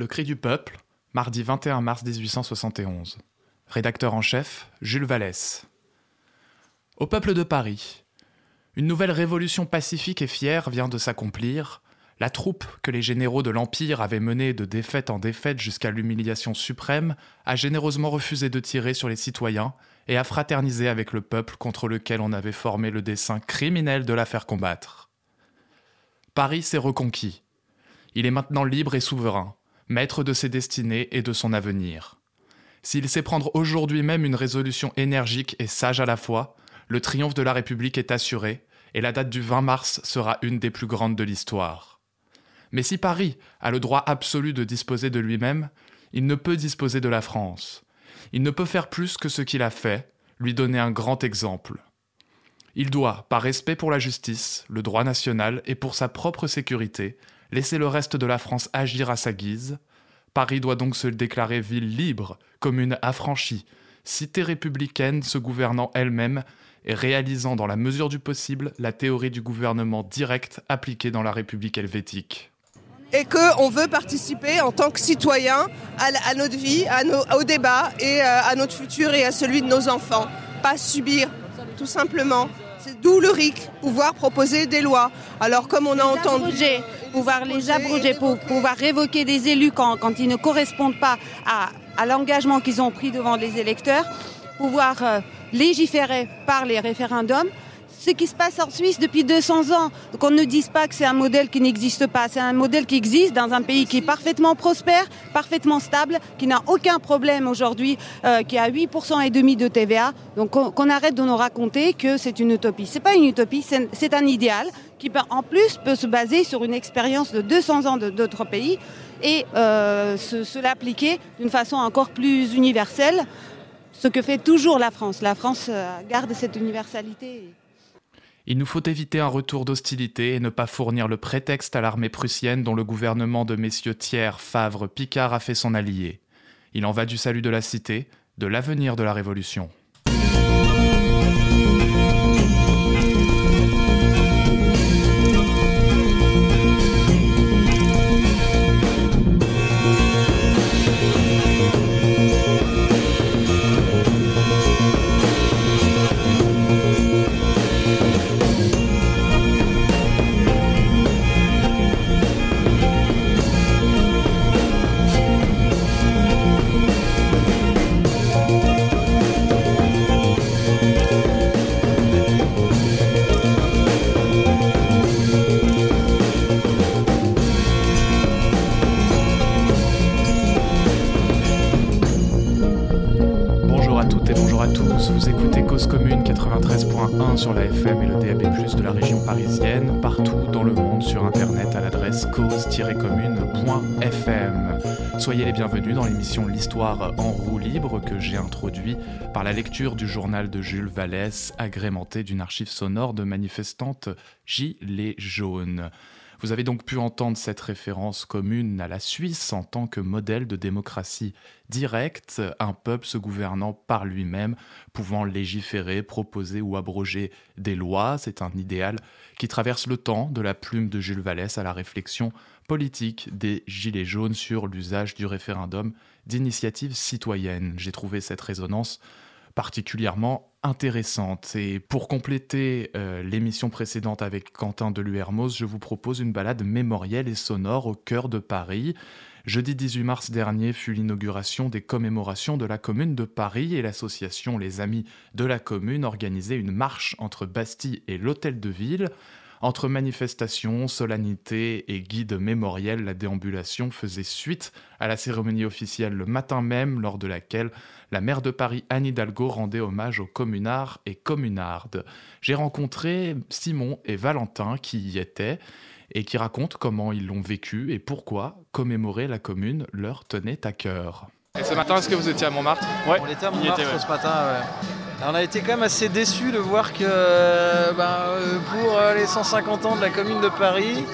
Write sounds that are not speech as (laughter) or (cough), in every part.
Le cri du peuple, mardi 21 mars 1871. Rédacteur en chef, Jules Vallès. Au peuple de Paris, une nouvelle révolution pacifique et fière vient de s'accomplir. La troupe que les généraux de l'Empire avaient menée de défaite en défaite jusqu'à l'humiliation suprême a généreusement refusé de tirer sur les citoyens et a fraternisé avec le peuple contre lequel on avait formé le dessein criminel de la faire combattre. Paris s'est reconquis. Il est maintenant libre et souverain maître de ses destinées et de son avenir. S'il sait prendre aujourd'hui même une résolution énergique et sage à la fois, le triomphe de la République est assuré, et la date du 20 mars sera une des plus grandes de l'histoire. Mais si Paris a le droit absolu de disposer de lui-même, il ne peut disposer de la France. Il ne peut faire plus que ce qu'il a fait, lui donner un grand exemple. Il doit, par respect pour la justice, le droit national et pour sa propre sécurité, laisser le reste de la France agir à sa guise. Paris doit donc se déclarer ville libre, commune affranchie, cité républicaine se gouvernant elle-même et réalisant dans la mesure du possible la théorie du gouvernement direct appliquée dans la République helvétique. Et qu'on veut participer en tant que citoyen à, notre vie, au débat et euh, à notre futur et à celui de nos enfants. Pas subir, tout simplement. C'est d'où le RIC, pouvoir proposer des lois. Alors comme on a entendu pouvoir les abroger, pour pouvoir révoquer des élus quand, quand ils ne correspondent pas à, à l'engagement qu'ils ont pris devant les électeurs, pouvoir euh, légiférer par les référendums ce qui se passe en Suisse depuis 200 ans. Qu'on ne dise pas que c'est un modèle qui n'existe pas. C'est un modèle qui existe dans un pays qui est parfaitement prospère, parfaitement stable, qui n'a aucun problème aujourd'hui, euh, qui a 8% et demi de TVA. Donc qu'on arrête de nous raconter que c'est une utopie. C'est pas une utopie, c'est un idéal qui en plus peut se baser sur une expérience de 200 ans d'autres pays et euh, se, l'appliquer d'une façon encore plus universelle, ce que fait toujours la France. La France euh, garde cette universalité. Il nous faut éviter un retour d'hostilité et ne pas fournir le prétexte à l'armée prussienne dont le gouvernement de messieurs Thiers, Favre, Picard a fait son allié. Il en va du salut de la cité, de l'avenir de la Révolution. Sur la FM et le DAB+, de la région parisienne, partout dans le monde sur internet à l'adresse cause-commune.fm. Soyez les bienvenus dans l'émission L'Histoire en roue libre que j'ai introduit par la lecture du journal de Jules Vallès, agrémenté d'une archive sonore de manifestantes Gilets jaunes. Vous avez donc pu entendre cette référence commune à la Suisse en tant que modèle de démocratie directe, un peuple se gouvernant par lui-même, pouvant légiférer, proposer ou abroger des lois. C'est un idéal qui traverse le temps, de la plume de Jules Vallès à la réflexion politique des Gilets jaunes sur l'usage du référendum d'initiative citoyenne. J'ai trouvé cette résonance particulièrement intéressante. Et pour compléter euh, l'émission précédente avec Quentin Deluermoz, je vous propose une balade mémorielle et sonore au cœur de Paris. Jeudi 18 mars dernier fut l'inauguration des commémorations de la Commune de Paris et l'association Les Amis de la Commune organisait une marche entre Bastille et l'Hôtel de Ville. Entre manifestations, solennités et guides mémoriels, la déambulation faisait suite à la cérémonie officielle le matin même, lors de laquelle la maire de Paris, Anne Hidalgo, rendait hommage aux communards et communardes. J'ai rencontré Simon et Valentin qui y étaient et qui racontent comment ils l'ont vécu et pourquoi commémorer la commune leur tenait à cœur. Et ce matin, est-ce que vous étiez à Montmartre Ouais, on était à Montmartre ce matin. on a été quand même assez déçus de voir que euh, ben, euh, pour euh, les 150 ans de la commune de Paris,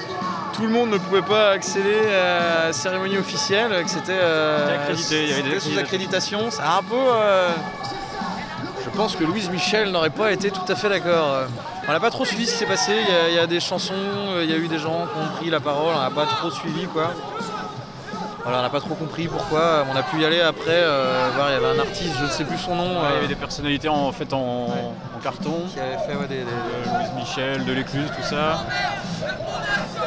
tout le monde ne pouvait pas accéder à la cérémonie officielle, que c'était sous accréditation. C'est un peu. je pense que Louise Michel n'aurait pas été tout à fait d'accord. On n'a pas trop suivi ce qui s'est passé. Il y, a, des chansons, il y a eu des gens qui ont pris la parole, on n'a pas trop suivi quoi. Voilà, on n'a pas trop compris pourquoi. On a pu y aller après, voir, il y avait un artiste, je ne sais plus son nom. il y avait des personnalités en, fait en, carton. Qui avait fait des, Louise Michel, de l'écluse, tout ça.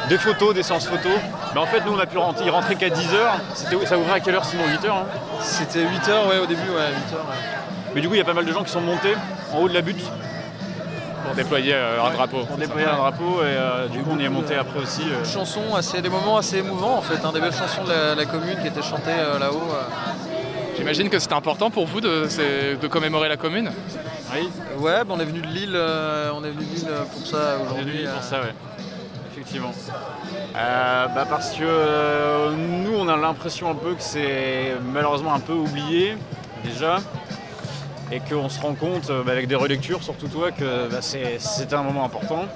Des photos, des séances photos. Mais en fait, nous, on a pu rentrer, y rentrer qu'à 10h. Ça ouvrait à quelle heure sinon 8h hein? C'était 8h, ouais, au début, ouais, 8h. Mais du coup, il y a pas mal de gens qui sont montés en haut de la butte pour déployer euh, un drapeau. Pour déployer un drapeau et euh, du coup on y est monté après aussi. Euh. Chansons, assez, des moments assez émouvants en fait, hein, des belles chansons de la, commune qui étaient chantées là-haut. J'imagine que c'était important pour vous de, de, commémorer la commune Oui. Ouais, bah, on est venu de Lille, on est venu de Lille pour ça aujourd'hui. pour ça, ouais. Effectivement. bah parce que nous on a l'impression un peu que c'est malheureusement un peu oublié déjà et qu'on se rend compte euh, bah, avec des relectures, surtout toi, que bah, c'était un moment important.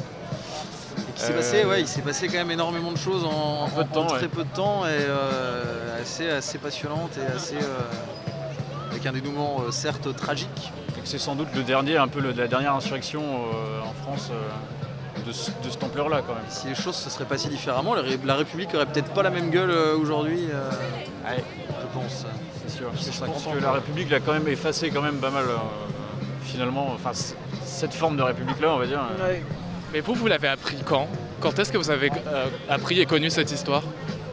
Il s'est passé, ouais, il s'est passé quand même énormément de choses en, peu de temps, très peu de temps et euh, assez, assez passionnante et assez euh, avec un dénouement certes tragique. C'est sans doute le dernier, un peu la dernière insurrection en France de, cette ampleur-là quand même. Si les choses se seraient passées différemment, la République aurait peut-être pas la même gueule aujourd'hui, je pense. Je pense que la République l'a quand même effacé quand même pas mal euh, finalement. Enfin, cette forme de République-là, on va dire. Mais vous, vous l'avez appris quand? Quand est-ce que vous avez euh, appris et connu cette histoire?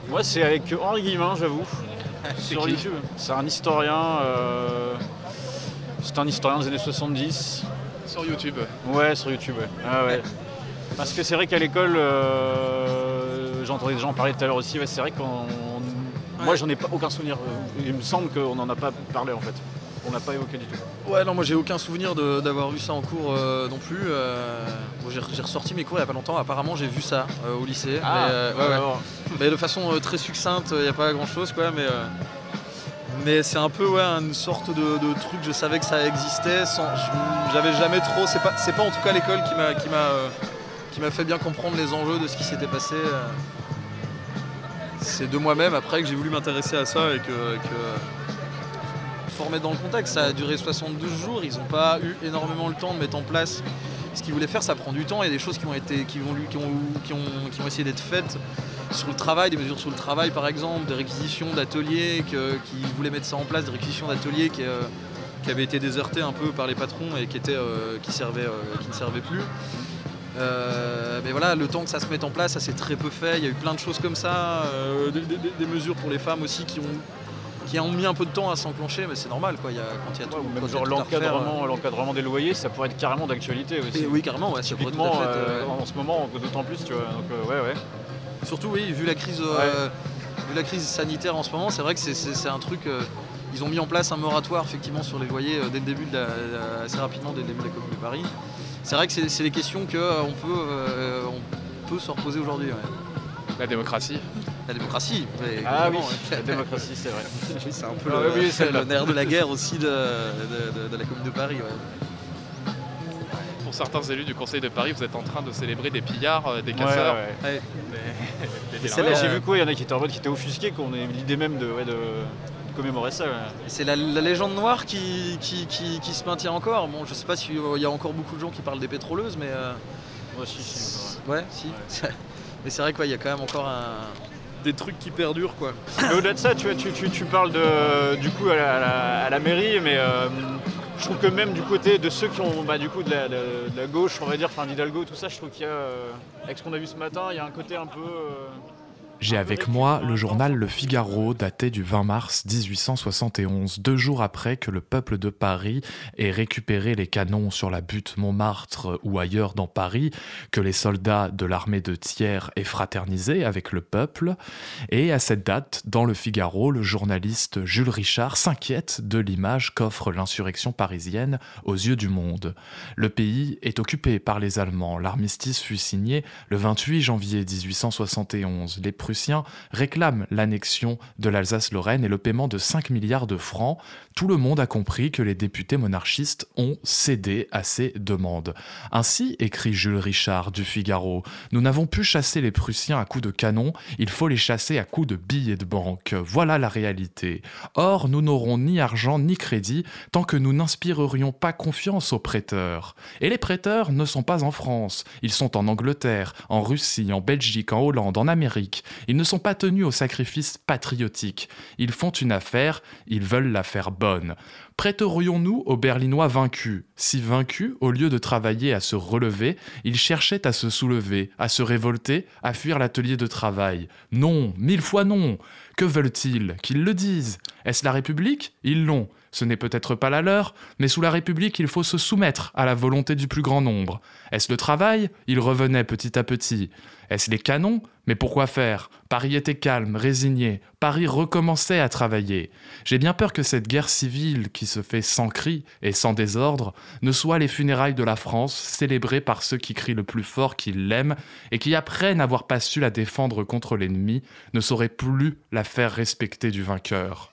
Moi, c'est avec Henri Guillemin, j'avoue. (laughs) sur YouTube. C'est un historien. Euh, c'est un historien des années 70. Sur YouTube Ouais, sur YouTube, ah ouais. Parce que c'est vrai qu'à l'école, j'entendais des gens parler tout à l'heure aussi, c'est vrai qu'on moi, j'en ai pas aucun souvenir. Il me semble qu'on n'en a pas parlé en fait. On n'a pas évoqué du tout. Ouais, non, moi j'ai aucun souvenir d'avoir vu ça en cours euh, non plus. Euh, j'ai ressorti mes cours il n'y a pas longtemps. Apparemment, j'ai vu ça euh, au lycée. Ah, mais, de façon très succincte, il n'y a pas grand chose quoi. Mais, mais c'est un peu ouais, une sorte de, truc. Je savais que ça existait. J'avais jamais trop. C'est pas, pas en tout cas l'école qui m'a fait bien comprendre les enjeux de ce qui s'était passé c'est de moi-même après que j'ai voulu m'intéresser à ça et que, que former dans le contexte. Ça a duré 72 jours, ils n'ont pas eu énormément le temps de mettre en place ce qu'ils voulaient faire, ça prend du temps. Il y a des choses qui ont, qui vont, qui ont, qui ont, essayé d'être faites sur le travail, des mesures sur le travail par exemple, des réquisitions d'ateliers qui voulaient mettre ça en place, des réquisitions d'ateliers qui, euh, avaient été désertées un peu par les patrons et qui, étaient, euh, qui, servaient, euh, qui ne servaient plus. Euh, mais voilà, le temps que ça se mette en place, ça s'est très peu fait. Il y a eu plein de choses comme ça, euh, des, mesures pour les femmes aussi qui ont, qui ont mis un peu de temps à s'enclencher, mais c'est normal quoi. Il y a, quand il y a tout, l'encadrement, l'encadrement des loyers, ça pourrait être carrément d'actualité aussi. oui, carrément, ouais, Typiquement, euh, en ce moment, d'autant plus, tu vois. Donc, ouais, ouais. Surtout, oui, vu la crise, vu la crise sanitaire en ce moment, c'est vrai que c'est un truc. ils ont mis en place un moratoire effectivement sur les loyers dès le début de assez rapidement dès le début de la Commune de Paris c'est vrai que c'est des questions qu'on euh, peut, euh, on peut se reposer aujourd'hui. La démocratie La démocratie, Ah oui, la démocratie, c'est vrai. (laughs) c'est un peu ah le, nerf de la guerre aussi de, la Commune de Paris. Pour certains élus du Conseil de Paris, vous êtes en train de célébrer des pillards, des casseurs. J'ai vu quoi, il y en a qui étaient en mode qui étaient offusqués, qu'on ait l'idée même de, commémorer ça. C'est la, légende noire qui, qui, se maintient encore. Bon, je sais pas s'il y a encore beaucoup de gens qui parlent des pétroleuses, mais. Euh... si, Ouais, si. (laughs) mais c'est vrai qu'il y a quand même encore un, des trucs qui perdurent quoi. au-delà de ça, tu, tu, tu, parles de, du coup à la, mairie, mais euh, je trouve que même du côté de ceux qui ont bah, du coup de la, gauche, on va dire, enfin d'Hidalgo, tout ça, je trouve qu'il y a, euh, avec ce qu'on a vu ce matin, il y a un côté un peu. J'ai avec moi le journal Le Figaro daté du 20 mars 1871, deux jours après que le peuple de Paris ait récupéré les canons sur la butte Montmartre ou ailleurs dans Paris, que les soldats de l'armée de Thiers aient fraternisé avec le peuple. Et à cette date, dans Le Figaro, le journaliste Jules Richard s'inquiète de l'image qu'offre l'insurrection parisienne aux yeux du monde. Le pays est occupé par les Allemands. L'armistice fut signé le 28 janvier 1871. Les Prussiens réclament l'annexion de l'Alsace-Lorraine et le paiement de 5 milliards de francs. Tout le monde a compris que les députés monarchistes ont cédé à ces demandes. Ainsi, écrit Jules Richard du Figaro, nous n'avons pu chasser les Prussiens à coups de canon, il faut les chasser à coups de billets de banque. Voilà la réalité. Or, nous n'aurons ni argent ni crédit tant que nous n'inspirerions pas confiance aux prêteurs. Et les prêteurs ne sont pas en France, ils sont en Angleterre, en Russie, en Belgique, en Hollande, en Amérique. Ils ne sont pas tenus au sacrifice patriotique. Ils font une affaire, ils veulent la faire bonne. Prêterions-nous aux Berlinois vaincus? Si vaincus, au lieu de travailler à se relever, ils cherchaient à se soulever, à se révolter, à fuir l'atelier de travail. Non, mille fois non. Que veulent-ils Qu'ils le disent? Est-ce la République? Ils l'ont. Ce n'est peut-être pas la leur, mais sous la République, il faut se soumettre à la volonté du plus grand nombre. Est-ce le travail? Il revenait petit à petit. Est-ce les canons? Mais pourquoi faire? Paris était calme, résigné. Paris recommençait à travailler. J'ai bien peur que cette guerre civile qui se fait sans cri et sans désordre ne soit les funérailles de la France, célébrées par ceux qui crient le plus fort qu'ils l'aiment et qui, après n'avoir pas su la défendre contre l'ennemi, ne sauraient plus la faire respecter du vainqueur.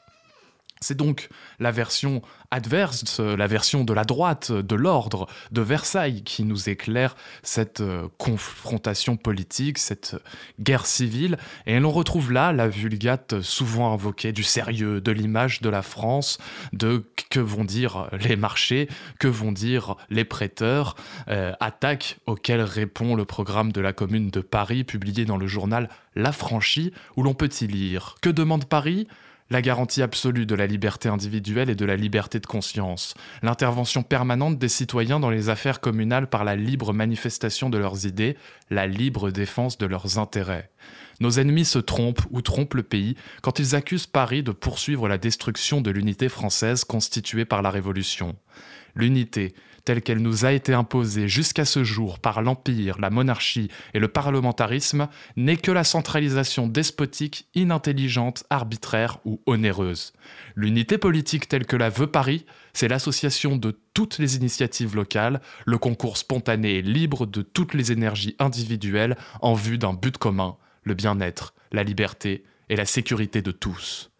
C'est donc la version adverse, la version de la droite, de l'ordre, de Versailles, qui nous éclaire cette euh, confrontation politique, cette guerre civile. Et l'on retrouve là la vulgate souvent invoquée du sérieux, de l'image de la France, de que vont dire les marchés, que vont dire les prêteurs, euh, attaque auquel répond le programme de la Commune de Paris, publié dans le journal La Franchie, où l'on peut y lire Que demande Paris? La garantie absolue de la liberté individuelle et de la liberté de conscience, l'intervention permanente des citoyens dans les affaires communales par la libre manifestation de leurs idées, la libre défense de leurs intérêts. Nos ennemis se trompent ou trompent le pays quand ils accusent Paris de poursuivre la destruction de l'unité française constituée par la Révolution. L'unité, telle qu'elle nous a été imposée jusqu'à ce jour par l'Empire, la monarchie et le parlementarisme, n'est que la centralisation despotique, inintelligente, arbitraire ou onéreuse. L'unité politique telle que la veut Paris, c'est l'association de toutes les initiatives locales, le concours spontané et libre de toutes les énergies individuelles en vue d'un but commun, le bien-être, la liberté et la sécurité de tous.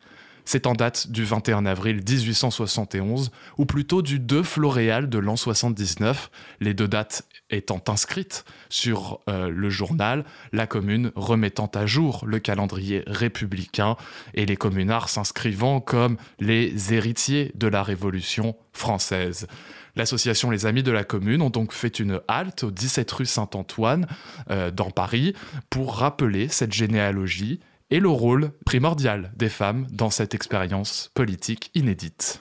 C'est en date du 21 avril 1871, ou plutôt du 2 floréal de l'an 79, les deux dates étant inscrites sur euh, le journal, la commune remettant à jour le calendrier républicain et les communards s'inscrivant comme les héritiers de la Révolution française. L'association Les Amis de la Commune ont donc fait une halte au 17 rue Saint-Antoine euh, dans Paris pour rappeler cette généalogie et le rôle primordial des femmes dans cette expérience politique inédite.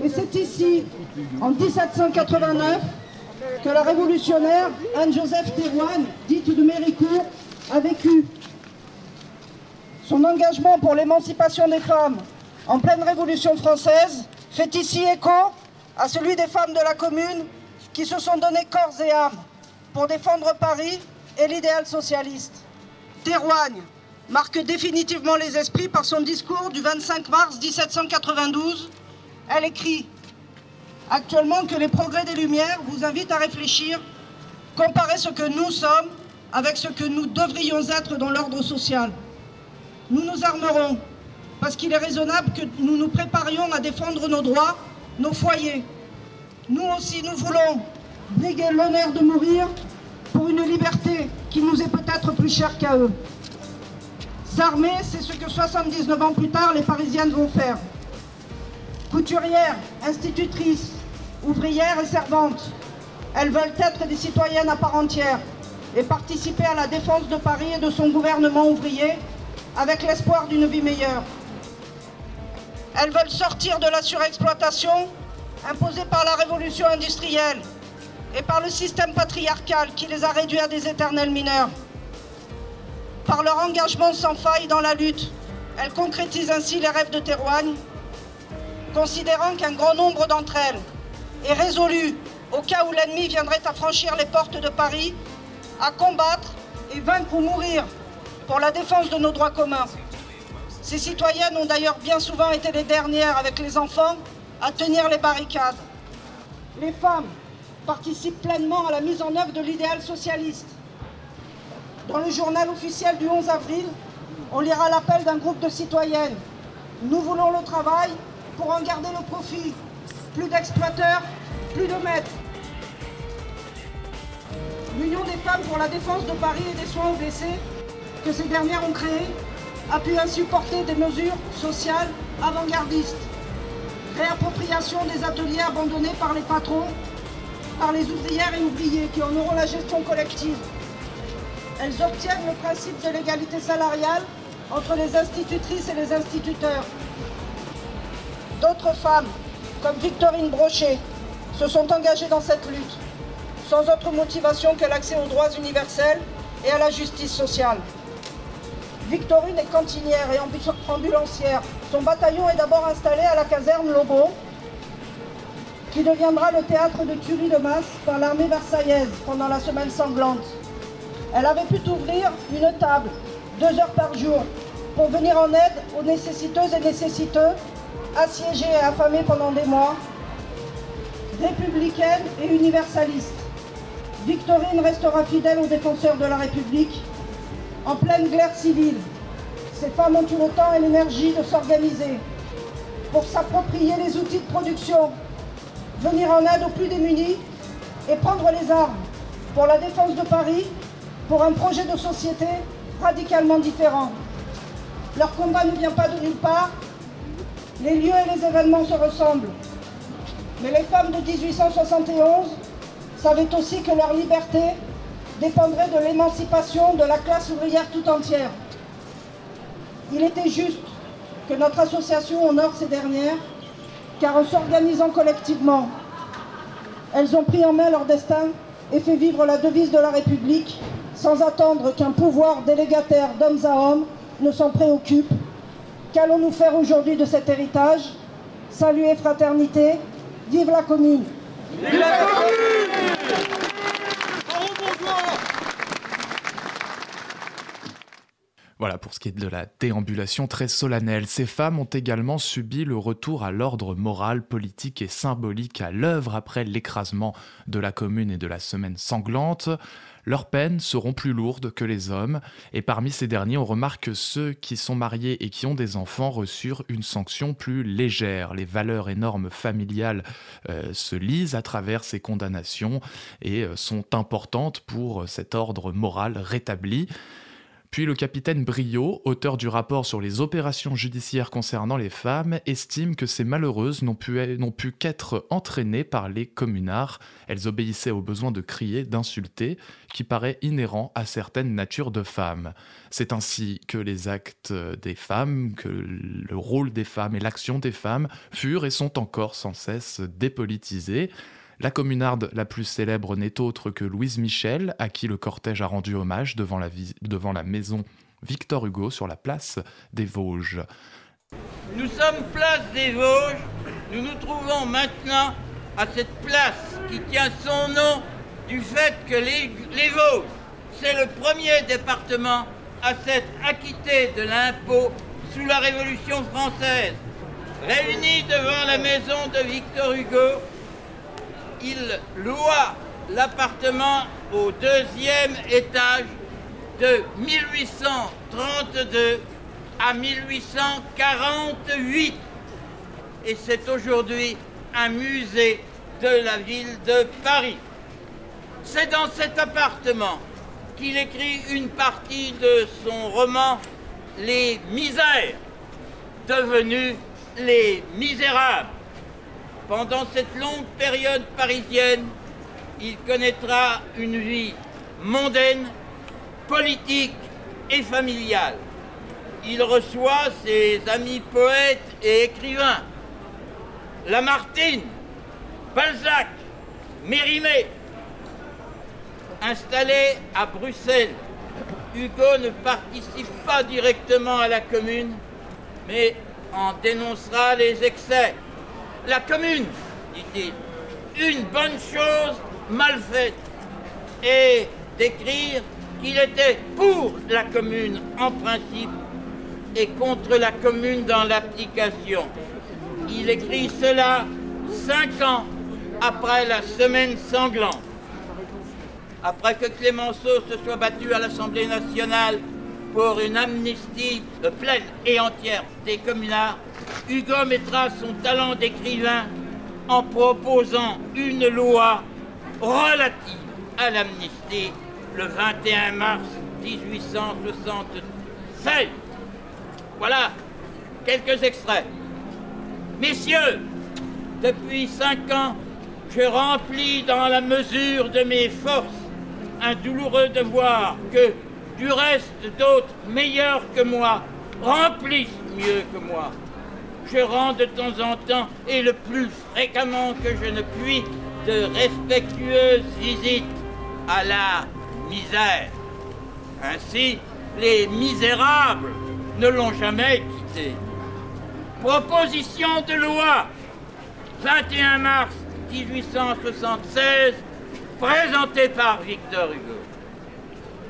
Mais c'est ici, en 1789, que la révolutionnaire Anne-Joseph Thérouane, dite de Méricourt, a vécu. Son engagement pour l'émancipation des femmes en pleine Révolution française fait ici écho à celui des femmes de la commune qui se sont donné corps et âme pour défendre Paris et l'idéal socialiste. Thérouane, marque définitivement les esprits par son discours du 25 mars 1792. Elle écrit Actuellement que les progrès des Lumières vous invitent à réfléchir, comparez ce que nous sommes avec ce que nous devrions être dans l'ordre social. Nous nous armerons parce qu'il est raisonnable que nous nous préparions à défendre nos droits, nos foyers. Nous aussi, nous voulons briguer l'honneur de mourir pour une liberté qui nous est peut-être plus chère qu'à eux. S'armer, c'est ce que 79 ans plus tard, les Parisiennes vont faire. Couturières, institutrices, ouvrières et servantes, elles veulent être des citoyennes à part entière et participer à la défense de Paris et de son gouvernement ouvrier avec l'espoir d'une vie meilleure. Elles veulent sortir de la surexploitation imposée par la révolution industrielle et par le système patriarcal qui les a réduits à des éternels mineurs. Par leur engagement sans faille dans la lutte, elles concrétisent ainsi les rêves de Thérouagne, considérant qu'un grand nombre d'entre elles est résolu, au cas où l'ennemi viendrait à franchir les portes de Paris, à combattre et vaincre ou mourir pour la défense de nos droits communs. Ces citoyennes ont d'ailleurs bien souvent été les dernières, avec les enfants, à tenir les barricades. Les femmes participent pleinement à la mise en œuvre de l'idéal socialiste dans le journal officiel du 11 avril, on lira l'appel d'un groupe de citoyennes. Nous voulons le travail pour en garder le profit. Plus d'exploiteurs, plus de maîtres. L'Union des femmes pour la défense de Paris et des soins aux blessés, que ces dernières ont créé, a pu ainsi porter des mesures sociales avant-gardistes. Réappropriation des ateliers abandonnés par les patrons, par les ouvrières et ouvriers qui en auront la gestion collective elles obtiennent le principe de l'égalité salariale entre les institutrices et les instituteurs. D'autres femmes, comme Victorine Brochet, se sont engagées dans cette lutte, sans autre motivation que l'accès aux droits universels et à la justice sociale. Victorine est cantinière et ambulancière. Son bataillon est d'abord installé à la caserne Lobo, qui deviendra le théâtre de tuerie de masse par l'armée versaillaise pendant la semaine sanglante. Elle avait pu ouvrir une table, deux heures par jour, pour venir en aide aux nécessiteuses et nécessiteux, assiégés et affamés pendant des mois, républicaine et universaliste. Victorine restera fidèle aux défenseurs de la République. En pleine guerre civile, ces femmes ont eu le temps et l'énergie de s'organiser pour s'approprier les outils de production, venir en aide aux plus démunis et prendre les armes pour la défense de Paris, pour un projet de société radicalement différent. Leur combat ne vient pas de nulle part, les lieux et les événements se ressemblent. Mais les femmes de 1871 savaient aussi que leur liberté dépendrait de l'émancipation de la classe ouvrière tout entière. Il était juste que notre association honore ces dernières, car en s'organisant collectivement, elles ont pris en main leur destin et fait vivre la devise de la République sans attendre qu'un pouvoir délégataire d'hommes à hommes ne s'en préoccupe. Qu'allons-nous faire aujourd'hui de cet héritage? Salut et fraternité, vive Vive la commune Voilà pour ce qui est de la déambulation très solennelle. Ces femmes ont également subi le retour à l'ordre moral, politique et symbolique à l'œuvre après l'écrasement de la commune et de la semaine sanglante. Leurs peines seront plus lourdes que les hommes, et parmi ces derniers, on remarque que ceux qui sont mariés et qui ont des enfants reçurent une sanction plus légère. Les valeurs et normes familiales euh, se lisent à travers ces condamnations et euh, sont importantes pour cet ordre moral rétabli. Puis le capitaine Brio, auteur du rapport sur les opérations judiciaires concernant les femmes, estime que ces malheureuses n'ont pu, pu qu'être entraînées par les communards. Elles obéissaient au besoin de crier, d'insulter, qui paraît inhérent à certaines natures de femmes. C'est ainsi que les actes des femmes, que le rôle des femmes et l'action des femmes furent et sont encore sans cesse dépolitisés. La communarde la plus célèbre n'est autre que Louise Michel, à qui le cortège a rendu hommage devant la, maison Victor Hugo sur la place des Vosges. Nous sommes place des Vosges. Nous nous trouvons maintenant à cette place qui tient son nom du fait que les Vosges, c'est le premier département à s'être acquitté de l'impôt sous la Révolution française. Réunis devant la maison de Victor Hugo, il loua l'appartement au deuxième étage de 1832 à 1848. Et c'est aujourd'hui un musée de la ville de Paris. C'est dans cet appartement qu'il écrit une partie de son roman Les misères, devenu Les misérables. Pendant cette longue période parisienne, il connaîtra une vie mondaine, politique et familiale. Il reçoit ses amis poètes et écrivains, Lamartine, Balzac, Mérimée. Installé à Bruxelles, Hugo ne participe pas directement à la commune, mais en dénoncera les excès la commune, dit-il, une bonne chose mal faite, et d'écrire qu'il était pour la commune en principe et contre la commune dans l'application. Il écrit cela cinq ans après la semaine sanglante. Après que Clémenceau se soit battu à l'Assemblée nationale pour une amnistie pleine et entière des communards, Hugo mettra son talent d'écrivain en proposant une loi relative à l'amnistie le 21 mars 1876. Voilà quelques extraits. Messieurs, depuis cinq ans, je remplis dans la mesure de mes forces un douloureux devoir que, du reste, d'autres meilleurs que moi remplissent mieux que moi. Je rends de temps en temps, et le plus fréquemment que je ne puis, de respectueuses visites à la misère. Ainsi, les misérables ne l'ont jamais quitté. Proposition de loi 21 mars 1876, présentée par Victor Hugo.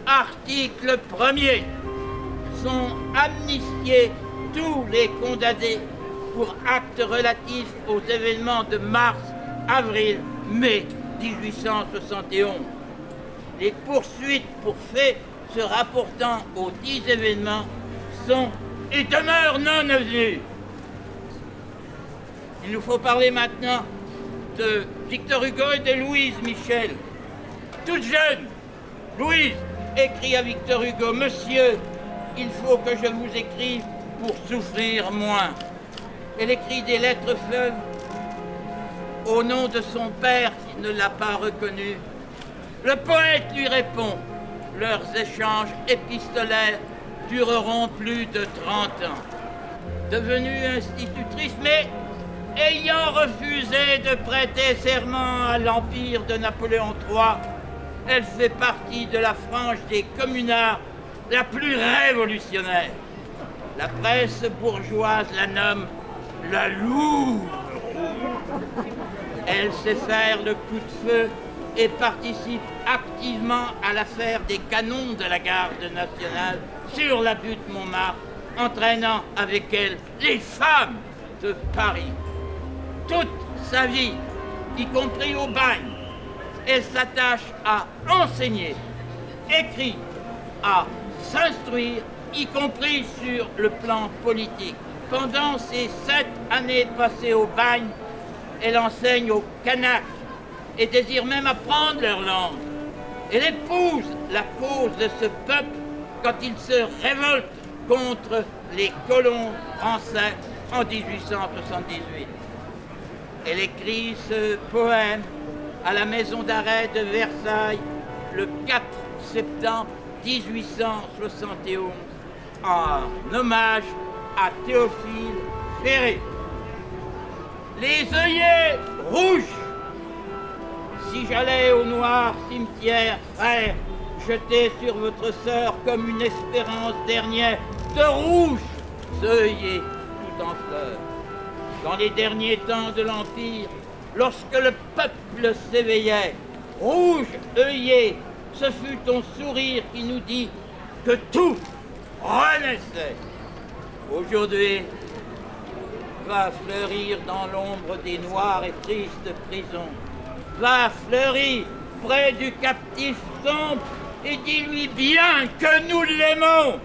Article 1er. Sont amnistiés tous les condamnés pour actes relatifs aux événements de mars, avril, mai 1871. Les poursuites pour faits se rapportant aux dix événements sont et demeurent non avenues. Il nous faut parler maintenant de Victor Hugo et de Louise Michel. Toute jeune, Louise écrit à Victor Hugo, Monsieur, il faut que je vous écrive pour souffrir moins. Elle écrit des lettres fleuves au nom de son père qui ne l'a pas reconnu. Le poète lui répond, leurs échanges épistolaires dureront plus de 30 ans. Devenue institutrice, mais ayant refusé de prêter serment à l'empire de Napoléon III, elle fait partie de la frange des communards la plus révolutionnaire. La presse bourgeoise la nomme la louve. Elle sait faire le coup de feu et participe activement à l'affaire des canons de la garde nationale sur la butte Montmartre, entraînant avec elle les femmes de Paris. Toute sa vie, y compris au bagne, elle s'attache à enseigner, écrire, à s'instruire, y compris sur le plan politique. Pendant ces sept années passées au bagne, elle enseigne aux Kanaks et désire même apprendre leur langue. Elle épouse la cause de ce peuple quand il se révolte contre les colons français en 1878. Elle écrit ce poème à la maison d'arrêt de Versailles le 4 septembre 1871 en hommage à Théophile Ferré. Les œillets rouges si j'allais au noir cimetière, frère, jeter sur votre sœur comme une espérance dernière de rouge œillet tout en fleurs. Dans les derniers temps de l'Empire, lorsque le peuple s'éveillait, rouge œillet, ce fut ton sourire qui nous dit que tout renaissait. Aujourd'hui, va fleurir dans l'ombre des noires et tristes prisons va fleurir près du captif sombre et dis-lui bien que nous l'aimons.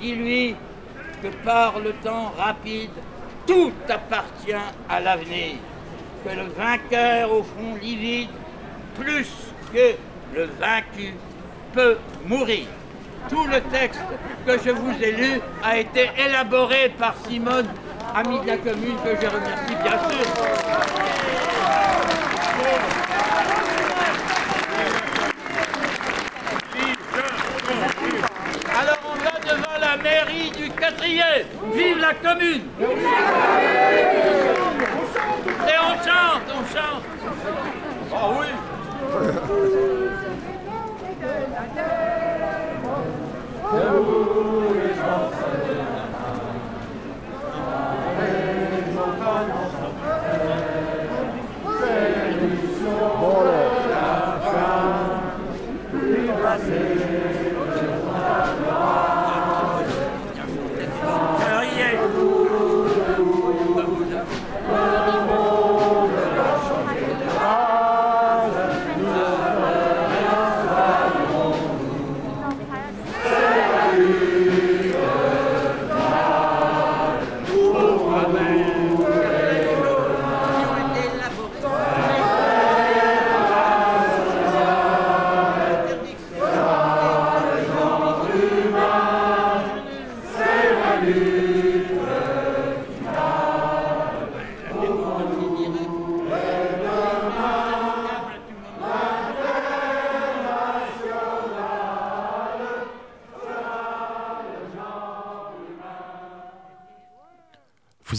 Dis-lui que par le temps rapide, tout appartient à l'avenir, que le vainqueur au front livide, plus que le vaincu, peut mourir. Tout le texte que je vous ai lu a été élaboré par Simone, amie de la commune, que je remercie bien sûr. Alors on va devant la mairie du quatrième. Vive la commune Et on chante, on chante. Ah oui Saúde.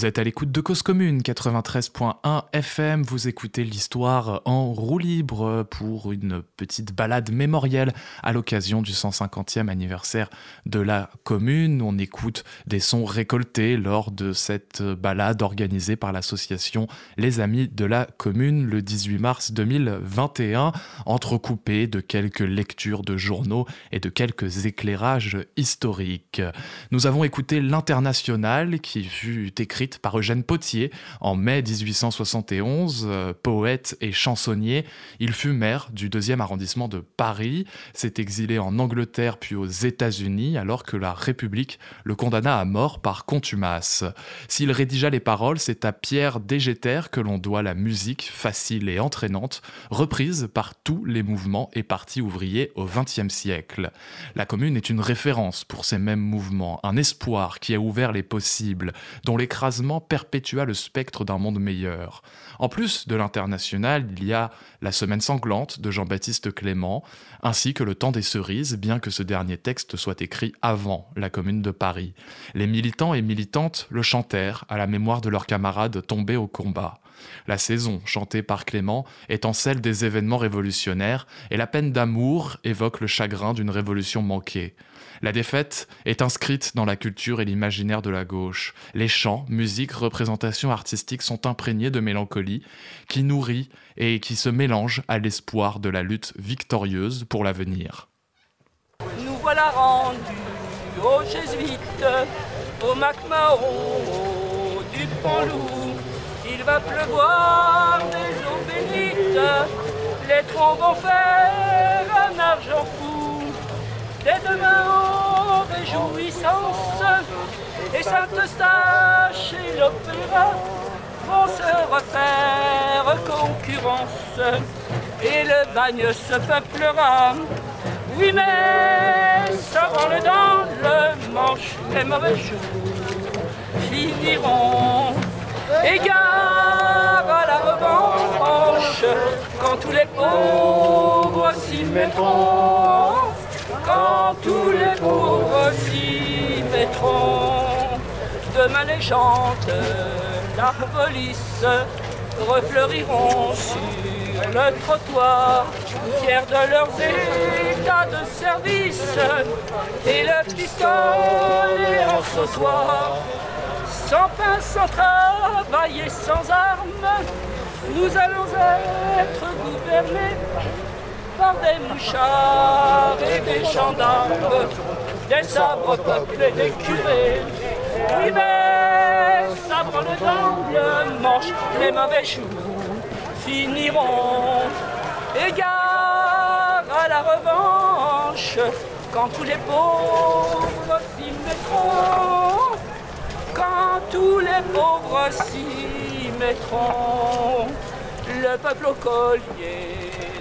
Vous êtes à l'écoute de Cause Commune 93.1 FM, vous écoutez l'histoire en roue libre pour une petite balade mémorielle à l'occasion du 150e anniversaire de la commune. On écoute des sons récoltés lors de cette balade organisée par l'association Les Amis de la commune le 18 mars 2021, entrecoupée de quelques lectures de journaux et de quelques éclairages historiques. Nous avons écouté L'International qui fut écrite par Eugène Potier en mai 1860 euh, poète et chansonnier, il fut maire du deuxième arrondissement de Paris, s'est exilé en Angleterre puis aux États-Unis alors que la République le condamna à mort par contumace. S'il rédigea les paroles, c'est à Pierre Dégeter que l'on doit la musique facile et entraînante, reprise par tous les mouvements et partis ouvriers au XXe siècle. La commune est une référence pour ces mêmes mouvements, un espoir qui a ouvert les possibles, dont l'écrasement perpétua le spectre d'un monde meilleur. En plus de l'international, il y a La Semaine sanglante de Jean-Baptiste Clément, ainsi que Le Temps des cerises, bien que ce dernier texte soit écrit avant la Commune de Paris. Les militants et militantes le chantèrent à la mémoire de leurs camarades tombés au combat. La saison, chantée par Clément, étant celle des événements révolutionnaires, et la peine d'amour évoque le chagrin d'une révolution manquée. La défaite est inscrite dans la culture et l'imaginaire de la gauche. Les chants, musique, représentations artistiques sont imprégnés de mélancolie qui nourrit et qui se mélange à l'espoir de la lutte victorieuse pour l'avenir. Nous voilà rendus aux jésuites, au MacMahon, du Panloup. Il va pleuvoir des eaux les troncs vont un argent fou. Dès demain, en réjouissance, et Saint-Eustache et l'opéra vont se refaire concurrence, et le bagne se peuplera. Oui, mais ça le dans le manche, les mauvais jours finiront. Égard à la revanche, quand tous les pauvres s'y mettront quand tous les pauvres s'y mettront. Demain les la police refleuriront sur le trottoir, fiers de leurs états de service, et le pistolet en ce soir. Sans pain, sans travail et sans armes, nous allons être gouvernés par des mouchards et des gendarmes, des sabres peuplés des curés. Oui, mais sabres le d'angle, manche les mauvais jours finiront. Égard à la revanche, quand tous les pauvres s'y mettront, quand tous les pauvres s'y mettront, le peuple au collier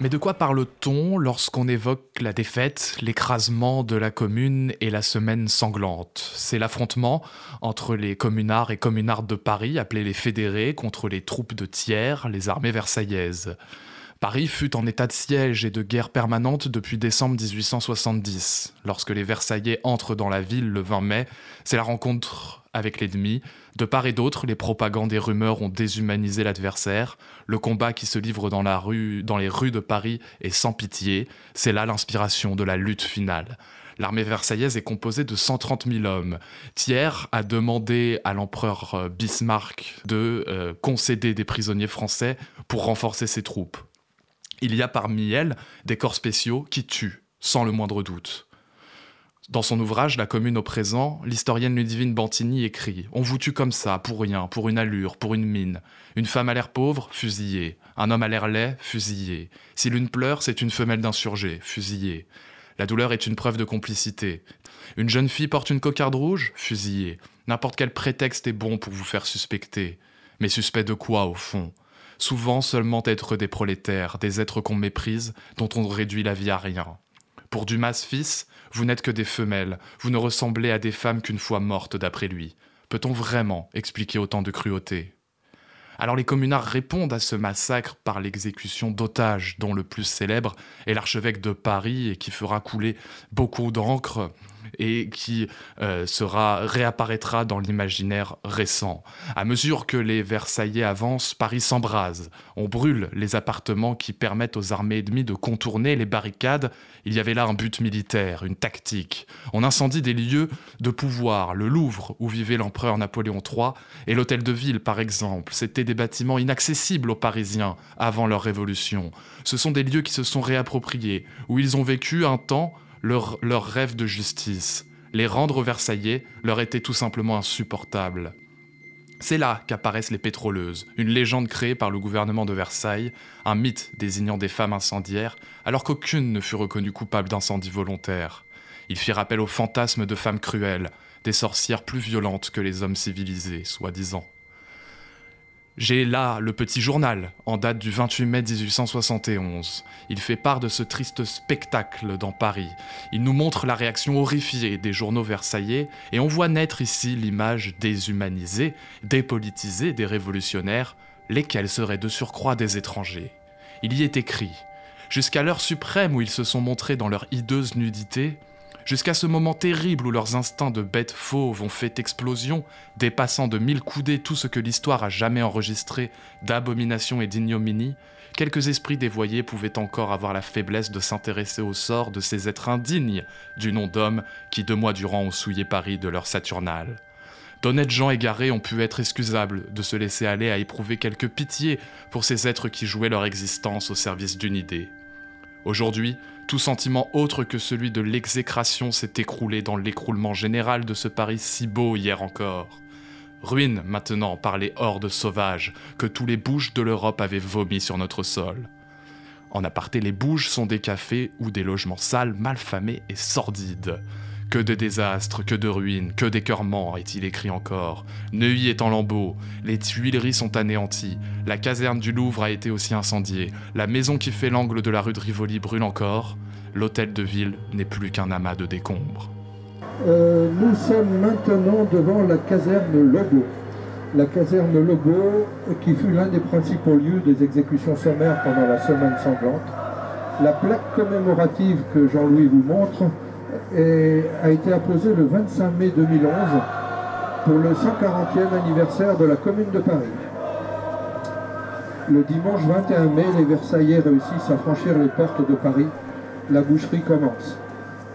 mais de quoi parle-t-on lorsqu'on évoque la défaite, l'écrasement de la commune et la semaine sanglante? C'est l'affrontement entre les communards et communardes de Paris, appelés les fédérés, contre les troupes de Thiers, les armées versaillaises. Paris fut en état de siège et de guerre permanente depuis décembre 1870. Lorsque les Versaillais entrent dans la ville le 20 mai, c'est la rencontre avec l'ennemi. De part et d'autre, les propagandes et rumeurs ont déshumanisé l'adversaire. Le combat qui se livre dans, les rues de Paris est sans pitié. C'est là l'inspiration de la lutte finale. L'armée versaillaise est composée de 130 000 hommes. Thiers a demandé à l'empereur euh, Bismarck de euh, concéder des prisonniers français pour renforcer ses troupes il y a parmi elles des corps spéciaux qui tuent, sans le moindre doute. Dans son ouvrage La commune au présent, l'historienne Ludivine Bantini écrit On vous tue comme ça, pour rien, pour une allure, pour une mine. Une femme à l'air pauvre, fusillée. Un homme à l'air laid, fusillé. Si l'une pleure, c'est une femelle d'insurgé, fusillée. La douleur est une preuve de complicité. Une jeune fille porte une cocarde rouge, fusillée. N'importe quel prétexte est bon pour vous faire suspecter. Mais suspect de quoi, au fond? Souvent seulement être des prolétaires, des êtres qu'on méprise, dont on réduit la vie à rien. Pour Dumas fils, vous n'êtes que des femelles, vous ne ressemblez à des femmes qu'une fois mortes d'après lui. Peut-on vraiment expliquer autant de cruauté? Alors les communards répondent à ce massacre par l'exécution d'otages, dont le plus célèbre est l'archevêque de Paris et qui fera couler beaucoup d'encre. et qui euh, sera réapparaîtra dans l'imaginaire récent. À mesure que les Versaillais avancent, Paris s'embrase. On brûle les appartements qui permettent aux armées ennemies de contourner les barricades. Il y avait là un but militaire, une tactique. On incendie des lieux de pouvoir, le Louvre où vivait l'empereur Napoléon III et l'hôtel de ville par exemple. Des bâtiments inaccessibles aux Parisiens avant leur révolution. Ce sont des lieux qui se sont réappropriés, où ils ont vécu un temps leur, rêve de justice. Les rendre Versaillais leur était tout simplement insupportable. C'est là qu'apparaissent les pétroleuses, une légende créée par le gouvernement de Versailles, un mythe désignant des femmes incendiaires, alors qu'aucune ne fut reconnue coupable d'incendie volontaire. Il fit rappel au fantasme de femmes cruelles, des sorcières plus violentes que les hommes civilisés, soi-disant. J'ai là le petit journal, en date du 28 mai 1871. Il fait part de ce triste spectacle dans Paris. Il nous montre la réaction horrifiée des journaux versaillais, et on voit naître ici l'image déshumanisée, dépolitisée des révolutionnaires, lesquels seraient de surcroît des étrangers. Il y est écrit Jusqu'à l'heure suprême où ils se sont montrés dans leur hideuse nudité, jusqu'à ce moment terrible où leurs instincts de bêtes fauves ont fait explosion, dépassant de mille coudées tout ce que l'histoire a jamais enregistré d'abomination et d'ignominie, quelques esprits dévoyés pouvaient encore avoir la faiblesse de s'intéresser au sort de ces êtres indignes du nom d'hommes qui deux mois durant ont souillé Paris de leur Saturnale. D'honnêtes gens égarés ont pu être excusables de se laisser aller à éprouver quelque pitié pour ces êtres qui jouaient leur existence au service d'une idée. Aujourd'hui, tout sentiment autre que celui de l'exécration s'est écroulé dans l'écroulement général de ce Paris si beau hier encore. Ruine maintenant par les hordes sauvages que tous les bouges de l'Europe avaient vomi sur notre sol. En aparté, les bouges sont des cafés ou des logements sales, malfamés et sordides. Que de désastres, que de ruines, que d'écœurements, est-il écrit encore. Neuilly est en lambeaux, les Tuileries sont anéanties, la caserne du Louvre a été aussi incendiée, la maison qui fait l'angle de la rue de Rivoli brûle encore, l'hôtel de ville n'est plus qu'un amas de décombres. Euh, nous sommes maintenant devant la caserne Lobo. La caserne Lobo, qui fut l'un des principaux lieux des exécutions sommaires pendant la semaine sanglante. La plaque commémorative que Jean-Louis vous montre a été apposé le 25 mai 2011 pour le 140e anniversaire de la Commune de Paris. Le dimanche 21 mai, les Versaillais réussissent à franchir les portes de Paris. La boucherie commence.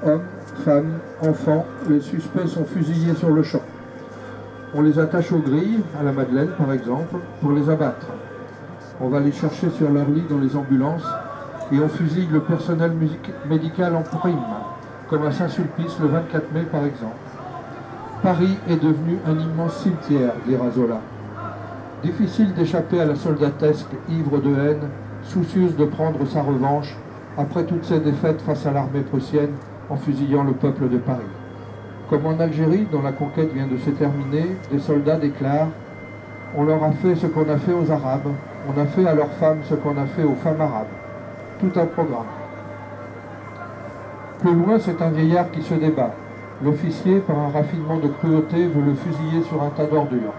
Hommes, femmes, enfants, les suspects sont fusillés sur le champ. On les attache aux grilles, à la Madeleine par exemple, pour les abattre. On va les chercher sur leur lit dans les ambulances et on fusille le personnel médical en prime comme à Saint-Sulpice le 24 mai par exemple. Paris est devenu un immense cimetière, dira Zola. Difficile d'échapper à la soldatesque ivre de haine, soucieuse de prendre sa revanche après toutes ses défaites face à l'armée prussienne en fusillant le peuple de Paris. Comme en Algérie, dont la conquête vient de se terminer, des soldats déclarent On leur a fait ce qu'on a fait aux Arabes, on a fait à leurs femmes ce qu'on a fait aux femmes arabes. Tout un programme. Plus loin, c'est un vieillard qui se débat. L'officier, par un raffinement de cruauté, veut le fusiller sur un tas d'ordures.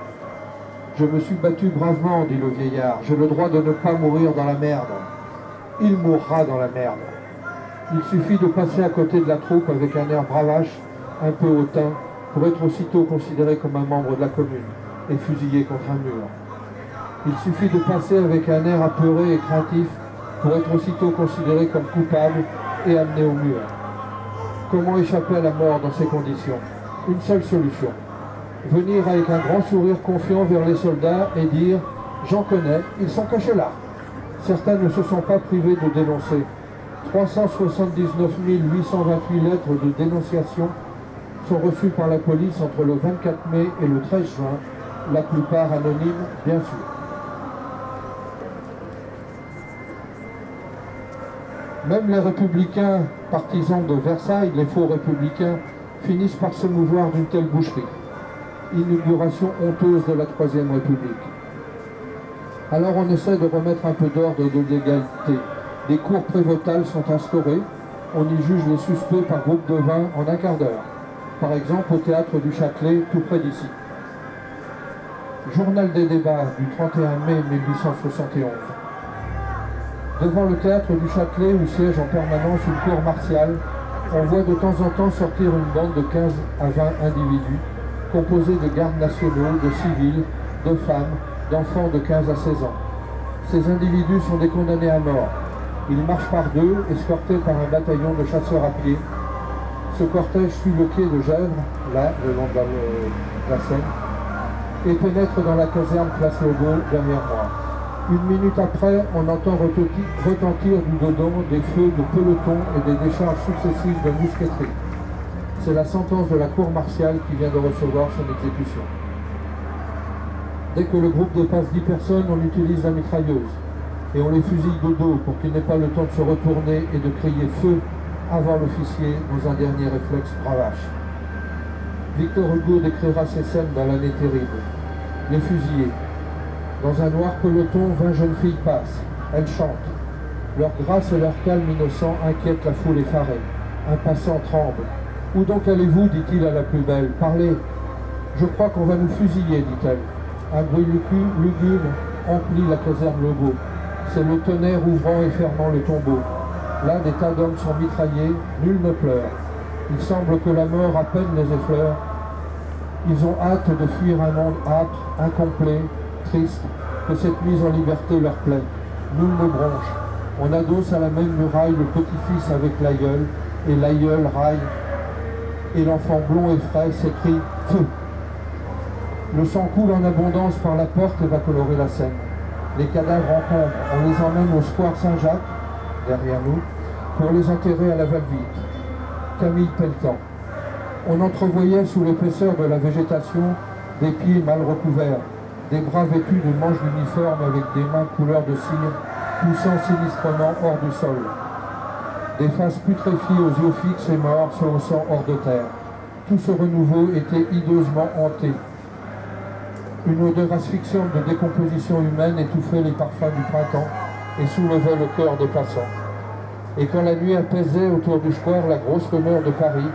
Je me suis battu bravement, dit le vieillard. J'ai le droit de ne pas mourir dans la merde. Il mourra dans la merde. Il suffit de passer à côté de la troupe avec un air bravache, un peu hautain, pour être aussitôt considéré comme un membre de la commune et fusillé contre un mur. Il suffit de passer avec un air apeuré et craintif pour être aussitôt considéré comme coupable et amené au mur. Comment échapper à la mort dans ces conditions? Une seule solution. Venir avec un grand sourire confiant vers les soldats et dire « J'en connais, ils sont cachés là ». Certains ne se sont pas privés de dénoncer. 379 828 lettres de dénonciation sont reçues par la police entre le 24 mai et le 13 juin, la plupart anonymes bien sûr. Même les républicains partisans de Versailles, les faux républicains, finissent par se mouvoir d'une telle boucherie. Inauguration honteuse de la Troisième République. Alors on essaie de remettre un peu d'ordre et de l'égalité. Des cours prévotales sont instaurés. On y juge les suspects par groupe de 20 en un quart d'heure. Par exemple au théâtre du Châtelet, tout près d'ici. Journal des débats du 31 mai 1871. Devant le théâtre du Châtelet, où siège en permanence une cour martiale, On voit de temps en temps sortir une bande de 15 à 20 individus, composée de gardes nationaux, de civils, de femmes, d'enfants de 15 à 16 ans. Ces individus sont des condamnés à mort. Ils marchent par deux, escortés par un bataillon de chasseurs à pied. Ce cortège suit le quai de Gèvres, là, le long de la, Seine, et pénètre dans la caserne Place Logo derrière moi. Une minute après, on entend retentir du dedans des feux de peloton et des décharges successives de mousqueterie. C'est la sentence de la cour martiale qui vient de recevoir son exécution. Dès que le groupe dépasse 10 personnes, on utilise la mitrailleuse et on les fusille de dos pour qu'ils n'aient pas le temps de se retourner et de crier feu avant l'officier dans un dernier réflexe bravache. Victor Hugo décrira ces scènes dans l'année terrible. Les fusillés. Dans un noir peloton, 20 jeunes filles passent. Elles chantent. Leur grâce et leur calme innocent inquiètent la foule effarée. Un passant tremble. Où donc allez-vous dit-il à la plus belle. Parlez. Je crois qu'on va nous fusiller, dit-elle. Un bruit lugubre emplit la caserne Logo. C'est le tonnerre ouvrant et fermant le tombeau. Là, des tas d'hommes sont mitraillés, nul ne pleure. Il semble que la mort à peine les effleure. Ils ont hâte de fuir un monde âpre, incomplet, triste, que cette mise en liberté leur plaît. Nul ne bronche. On adosse à la même muraille le petit-fils avec l'aïeul, et l'aïeul raille. Et l'enfant blond et frais s'écrie « Feu !» Le sang coule en abondance par la porte et va colorer la scène. Les cadavres encombrent. On les emmène au square Saint-Jacques, derrière nous, pour les enterrer à la Valvite. Camille Pelletan. On entrevoyait sous l'épaisseur de la végétation des pieds mal recouverts, des bras vêtus de manches d'uniforme avec des mains couleur de cire, poussant sinistrement hors du sol. Des faces putréfiées aux yeux fixes et morts se haussant hors de terre. Tout ce renouveau était hideusement hanté. Une odeur asphyxiante de décomposition humaine étouffait les parfums du printemps et soulevait le cœur des passants. Et quand la nuit apaisait autour du square la grosse rumeur de Paris,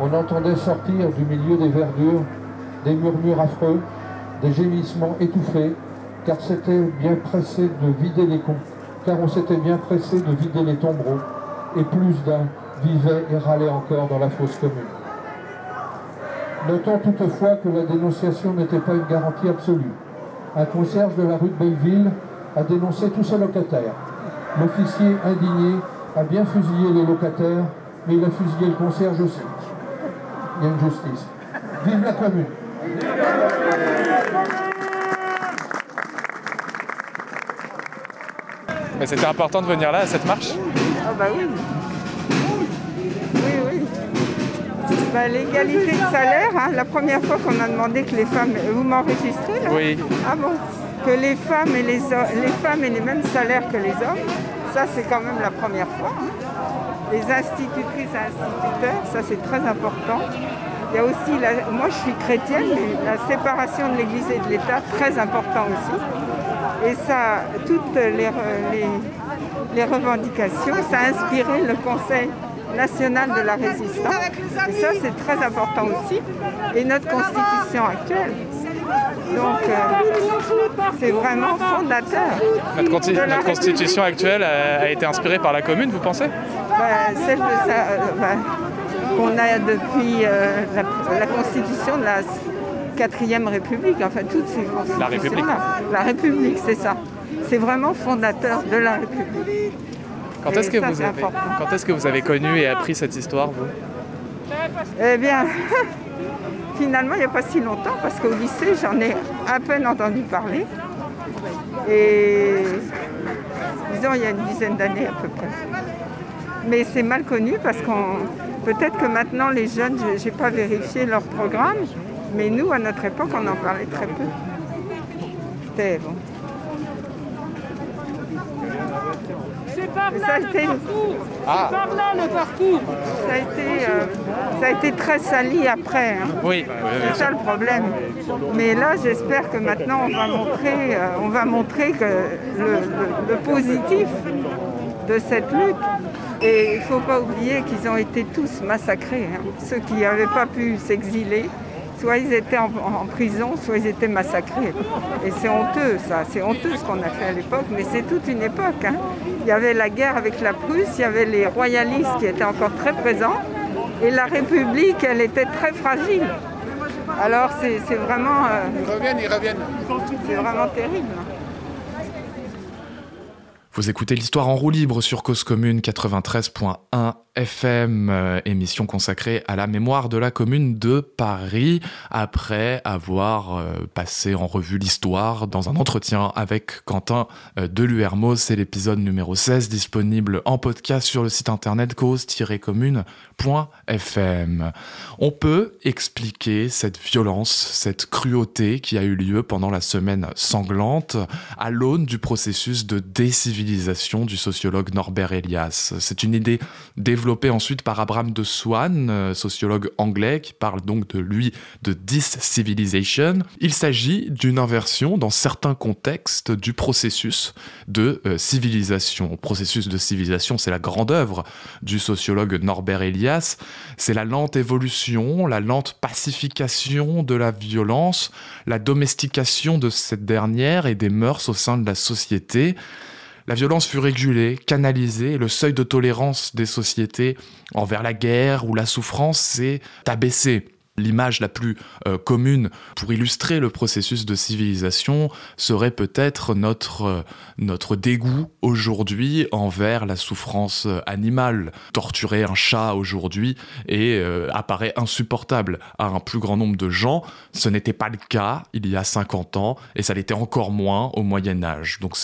on entendait sortir du milieu des verdures des murmures affreux, des gémissements étouffés, car c'était bien pressé de vider les cons, car on s'était bien pressé de vider les tombereaux, et plus d'un vivait et râlait encore dans la fosse commune. Notons toutefois que la dénonciation n'était pas une garantie absolue. Un concierge de la rue de Belleville a dénoncé tous ses locataires. L'officier indigné a bien fusillé les locataires, mais il a fusillé le concierge aussi. Il y a une justice. Vive la commune C'était important de venir là à cette marche Ah bah oui Bah, l'égalité de salaire, hein, la première fois qu'on a demandé que les femmes. Vous m'enregistrez là Oui. Ah bon Que les femmes, aient les, les femmes aient les mêmes salaires que les hommes, ça c'est quand même la première fois. Hein. Les institutrices et instituteurs, ça c'est très important. Il y a aussi, la, moi je suis chrétienne, mais la séparation de l'Église et de l'État, très important aussi. Et ça, toutes les, les, les revendications, ça a inspiré le Conseil nationale de la résistance. Et ça, c'est très important aussi. Et notre constitution actuelle. Donc, euh, c'est vraiment fondateur. Notre, constitution actuelle a, été inspirée par la commune, vous pensez? Bah, Celle euh, bah, qu'on a depuis euh, la, constitution de la quatrième République, enfin toutes ces constitutions. La République. La République, c'est ça. C'est vraiment fondateur de la République. Quand est-ce que, vous avez, quand est-ce que vous avez connu et appris cette histoire, vous? Eh bien, (laughs) finalement, il n'y a pas si longtemps, parce qu'au lycée, j'en ai à peine entendu parler. Et disons, il y a une dizaine d'années à peu près. Mais c'est mal connu parce qu'on. Peut-être que maintenant, les jeunes, je n'ai pas vérifié leur programme, mais nous, à notre époque, on en parlait très peu. C'était bon. par là, ça le parcours. Ah. par là le parcours. Ça a été, euh, ça a été très sali après. Hein. Oui. C'est ça le problème. Mais là, j'espère que maintenant, on va montrer, euh, on va montrer que le, positif de cette lutte. Et il ne faut pas oublier qu'ils ont été tous massacrés. Hein. Ceux qui n'avaient pas pu s'exiler, soit ils étaient en, prison, soit ils étaient massacrés. Et c'est honteux ça, c'est honteux ce qu'on a fait à l'époque, mais c'est toute une époque. Hein. Il il y avait la guerre avec la Prusse, il y avait les royalistes qui étaient encore très présents, et la République, elle était très fragile. Alors c'est vraiment... Euh, ils reviennent, ils reviennent. C'est vraiment terrible. Vous écoutez l'histoire en roue libre sur Cause Commune 93.1 FM, euh, émission consacrée à la mémoire de la commune de Paris, après avoir euh, passé en revue l'histoire dans un entretien avec Quentin euh, Deluermo. C'est l'épisode numéro 16, disponible en podcast sur le site internet cause-commune.fm. On peut expliquer cette violence, cette cruauté qui a eu lieu pendant la semaine sanglante à l'aune du processus de décivilisation du sociologue Norbert Elias. C'est une idée développée développé ensuite par Abraham de Swan, euh, sociologue anglais, qui parle donc de lui de dis-civilization. Il s'agit d'une inversion dans certains contextes du processus de euh, civilisation. Processus de civilisation, c'est la grande œuvre du sociologue Norbert Elias. C'est la lente évolution, la lente pacification de la violence, la domestication de cette dernière et des mœurs au sein de la société. La violence fut régulée, canalisée, le seuil de tolérance des sociétés envers la guerre ou la souffrance s'est abaissé. L'image la plus euh, commune pour illustrer le processus de civilisation serait peut-être notre, euh, notre dégoût aujourd'hui envers la souffrance euh, animale. Torturer un chat aujourd'hui apparaît insupportable à un plus grand nombre de gens. Ce n'était pas le cas il y a 50 ans et ça l'était encore moins au Moyen Âge. Donc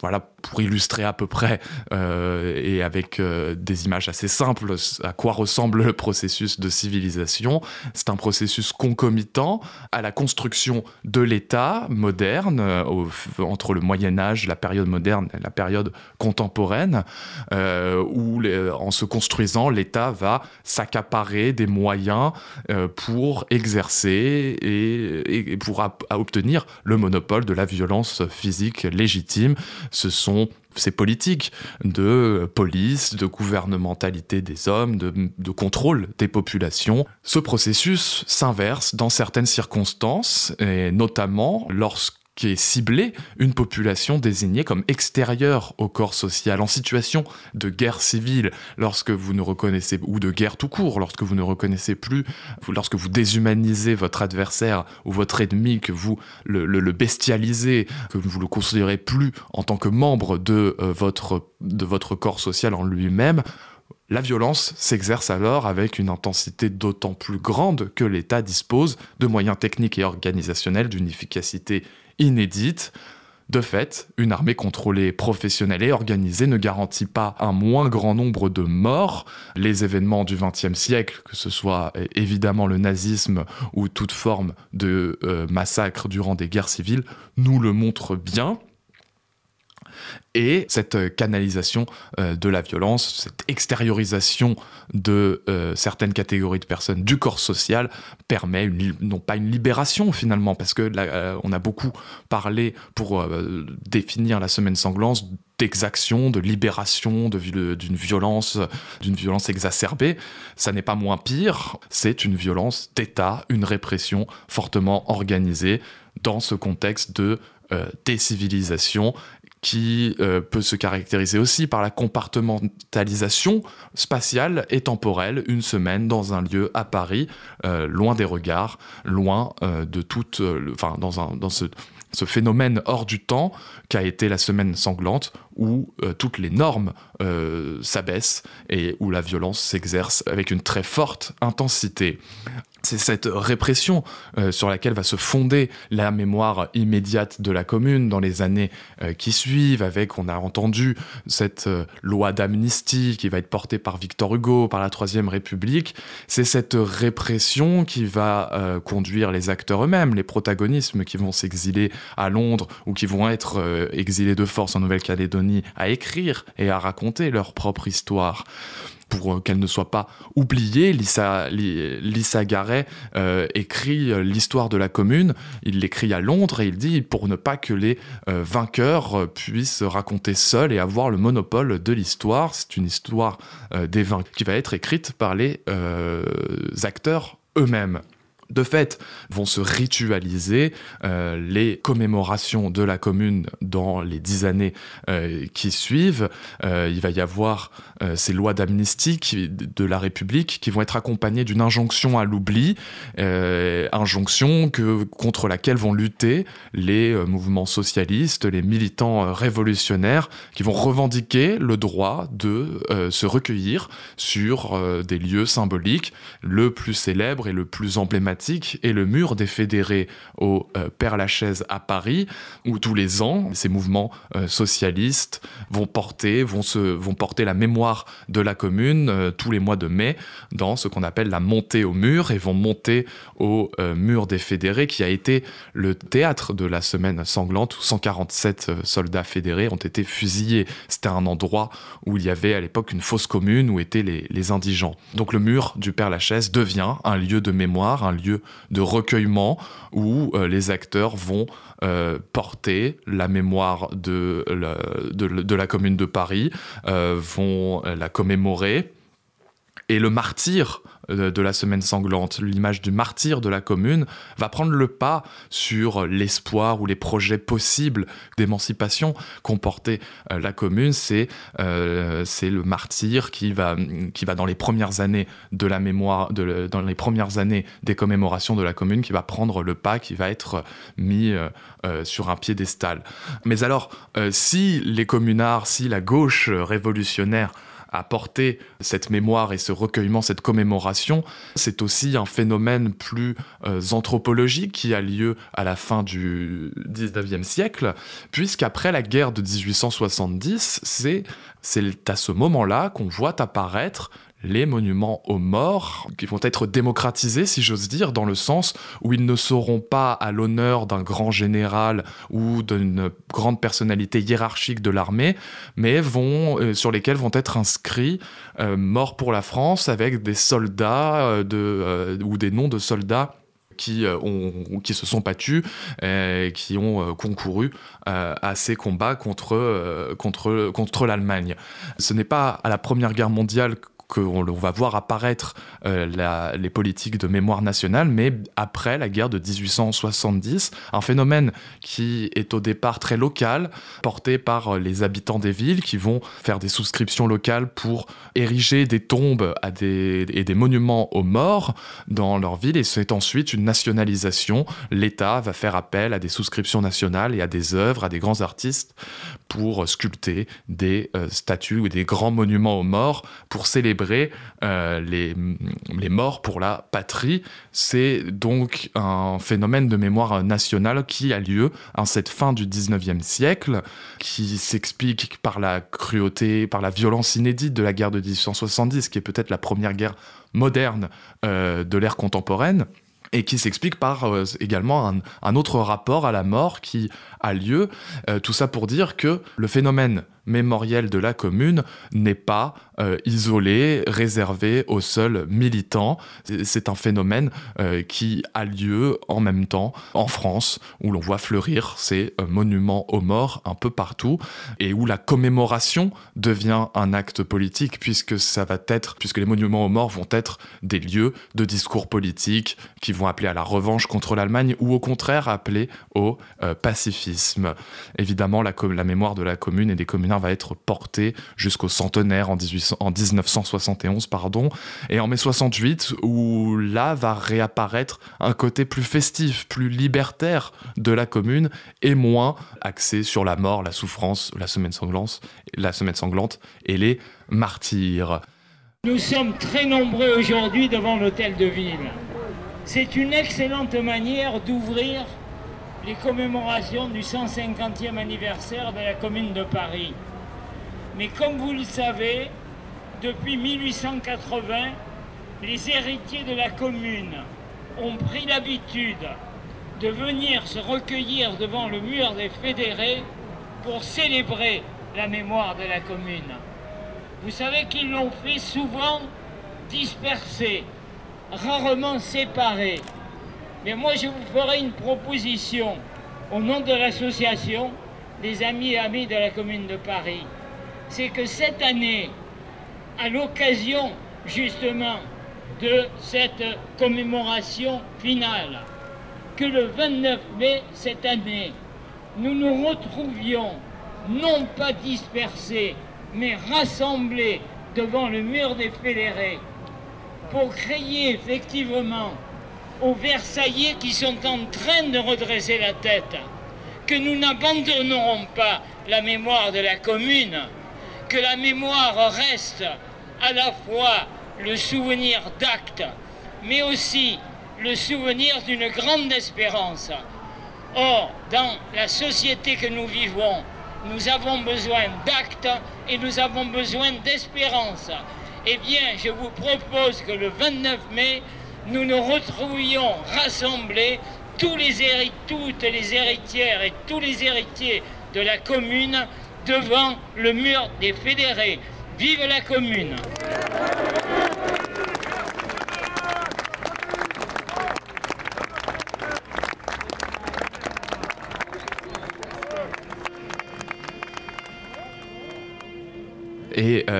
voilà pour illustrer à peu près et avec des images assez simples à quoi ressemble le processus de civilisation. C'est un processus concomitant à la construction de l'État moderne, euh, entre le Moyen Âge, la période moderne et la période contemporaine, euh, où en se construisant, l'État va s'accaparer des moyens euh, pour exercer et, pour obtenir le monopole de la violence physique légitime. Ce sont ces politiques de police, de gouvernementalité des hommes, de, contrôle des populations. Ce processus s'inverse dans certaines circonstances, et notamment lorsque qui est ciblé une population désignée comme extérieure au corps social, en situation de guerre civile, lorsque vous ne reconnaissez, ou de guerre tout court, lorsque vous ne reconnaissez plus, lorsque vous déshumanisez votre adversaire ou votre ennemi, que vous le, bestialisez, que vous le considérez plus en tant que membre de, euh, votre, de votre corps social en lui-même, la violence s'exerce alors avec une intensité d'autant plus grande que l'État dispose de moyens techniques et organisationnels d'une efficacité inédite. De fait, une armée contrôlée, professionnelle et organisée ne garantit pas un moins grand nombre de morts. Les événements du XXe siècle, que ce soit évidemment le nazisme ou toute forme de euh, massacre durant des guerres civiles, nous le montrent bien. Et cette euh, canalisation euh, de la violence, cette extériorisation de euh, certaines catégories de personnes du corps social permet non pas une libération finalement, parce que on a beaucoup parlé pour définir la semaine sanglante d'exaction, de libération, d'une violence, d'une violence exacerbée. Ça n'est pas moins pire, c'est une violence d'État, une répression fortement organisée dans ce contexte de décivilisation qui euh, peut se caractériser aussi par la compartimentalisation spatiale et temporelle, une semaine dans un lieu à Paris, euh, loin des regards, loin euh, de toute, enfin dans, dans ce, ce phénomène hors du temps qu'a été la semaine sanglante, où toutes les normes s'abaissent et où la violence s'exerce avec une très forte intensité. C'est cette répression euh, sur laquelle va se fonder la mémoire immédiate de la commune dans les années euh, qui suivent, avec, on a entendu, cette euh, loi d'amnistie qui va être portée par Victor Hugo, par la Troisième République. C'est cette répression qui va conduire les acteurs eux-mêmes, les protagonismes qui vont s'exiler à Londres ou qui vont être exilés de force en Nouvelle-Calédonie, à écrire et à raconter leur propre histoire pour euh, qu'elle ne soit pas oubliée. Lisa, Lisa euh, écrit euh, l'histoire de la commune, il l'écrit à Londres et il dit pour ne pas que les vainqueurs puissent raconter seuls et avoir le monopole de l'histoire. C'est une histoire des vainqueurs qui va être écrite par les acteurs eux-mêmes. De fait, vont se ritualiser euh, les commémorations de la commune dans les dix années euh, qui suivent. Euh, il va y avoir ces lois d'amnistie de la République qui vont être accompagnées d'une injonction à l'oubli, injonction que, contre laquelle vont lutter les mouvements socialistes, les militants révolutionnaires, qui vont revendiquer le droit de se recueillir sur des lieux symboliques. Le plus célèbre et le plus emblématique et le mur des fédérés au euh, Père-Lachaise à Paris, où tous les ans, ces mouvements euh, socialistes vont porter, vont, se, vont porter la mémoire de la commune euh, tous les mois de mai dans ce qu'on appelle la montée au mur et vont monter au mur des fédérés qui a été le théâtre de la semaine sanglante où 147 soldats fédérés ont été fusillés. C'était un endroit où il y avait à l'époque une fosse commune où étaient les, les indigents. Donc le mur du Père-Lachaise devient un lieu de mémoire, un lieu de recueillement où euh, les acteurs vont euh, porter la mémoire de la, commune de Paris, euh, vont la commémorer. Et le martyr de la semaine sanglante, l'image du martyr de la commune, va prendre le pas sur l'espoir ou les projets possibles d'émancipation qu'ont euh, la commune. C'est euh, le martyr qui va, qui va dans les premières années de la mémoire, de, dans les premières années des commémorations de la commune, qui va prendre le pas, qui va être mis euh, sur un piédestal. Mais alors, si les communards, si la gauche révolutionnaire apporter cette mémoire et ce recueillement, cette commémoration, c'est aussi un phénomène plus euh, anthropologique qui a lieu à la fin du 19e siècle, puisqu'après la guerre de 1870, c'est à ce moment-là qu'on voit apparaître les monuments aux morts, qui vont être démocratisés, si j'ose dire, dans le sens où ils ne seront pas à l'honneur d'un grand général ou d'une grande personnalité hiérarchique de l'armée, mais euh, sur lesquels vont être inscrits euh, morts pour la France avec des soldats euh, ou des noms de soldats qui, ont, qui se sont battus, et qui ont concouru à ces combats contre l'Allemagne. Ce n'est pas à la Première Guerre mondiale qu'on va voir apparaître euh, les politiques de mémoire nationale, mais après la guerre de 1870, un phénomène qui est au départ très local, porté par euh, les habitants des villes qui vont faire des souscriptions locales pour ériger des tombes et des monuments aux morts dans leur ville, et c'est ensuite une nationalisation. L'État va faire appel à des souscriptions nationales et à des œuvres, à des grands artistes pour sculpter des euh, statues ou des grands monuments aux morts pour célébrer euh, les, morts pour la patrie. C'est donc un phénomène de mémoire nationale qui a lieu en cette fin du 19e siècle, qui s'explique par la cruauté, par la violence inédite de la guerre de 1870, qui est peut-être la première guerre moderne euh, de l'ère contemporaine et qui s'explique par euh, également un, un, autre rapport à la mort qui a lieu. tout ça pour dire que le phénomène mémoriel de la commune n'est pas euh, isolé, réservé aux seuls militants. C'est un phénomène euh, qui a lieu en même temps en France, où l'on voit fleurir ces euh, monuments aux morts un peu partout, et où la commémoration devient un acte politique, puisque ça va être, puisque les monuments aux morts vont être des lieux de discours politiques qui vont appeler à la revanche contre l'Allemagne, ou au contraire appeler au pacifisme. Évidemment, la, la mémoire de la commune et des communards va être porté jusqu'au centenaire en, 1971, pardon, et en mai 68, où là va réapparaître un côté plus festif, plus libertaire de la commune, et moins axé sur la mort, la souffrance, la semaine sanglante, la semaine sanglante et les martyrs. Nous sommes très nombreux aujourd'hui devant l'hôtel de ville. C'est une excellente manière d'ouvrir les commémorations du 150e anniversaire de la commune de Paris. Mais comme vous le savez, depuis 1880, les héritiers de la commune ont pris l'habitude de venir se recueillir devant le mur des fédérés pour célébrer la mémoire de la commune. Vous savez qu'ils l'ont fait souvent dispersés, rarement séparés. Mais moi, je vous ferai une proposition au nom de l'association des Amis et Amis de la Commune de Paris. C'est que cette année, à l'occasion justement de cette commémoration finale. Que le 29 mai cette année, nous nous retrouvions non pas dispersés, mais rassemblés devant le mur des fédérés pour crier effectivement aux Versaillais qui sont en train de redresser la tête que nous n'abandonnerons pas la mémoire de la commune, que la mémoire reste à la fois le souvenir d'actes, mais aussi le souvenir d'une grande espérance. Or, dans la société que nous vivons, nous avons besoin d'actes et nous avons besoin d'espérance. Eh bien, je vous propose que le 29 mai, nous nous retrouvions rassemblés, toutes les héritières et tous les héritiers de la commune, devant le mur des fédérés. Vive la commune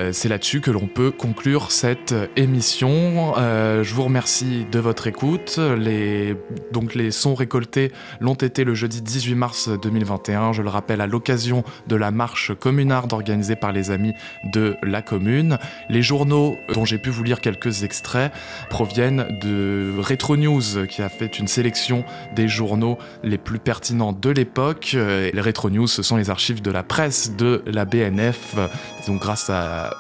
euh, c'est là-dessus que l'on peut conclure cette émission. Euh, je vous remercie de votre écoute. Les, donc les sons récoltés l'ont été le jeudi 18 mars 2021, je le rappelle, à l'occasion de la marche communarde organisée par les amis de la commune. Les journaux dont j'ai pu vous lire quelques extraits proviennent de Retro News qui a fait une sélection des journaux les plus pertinents de l'époque. Les Retro News, ce sont les archives de la presse de la BNF.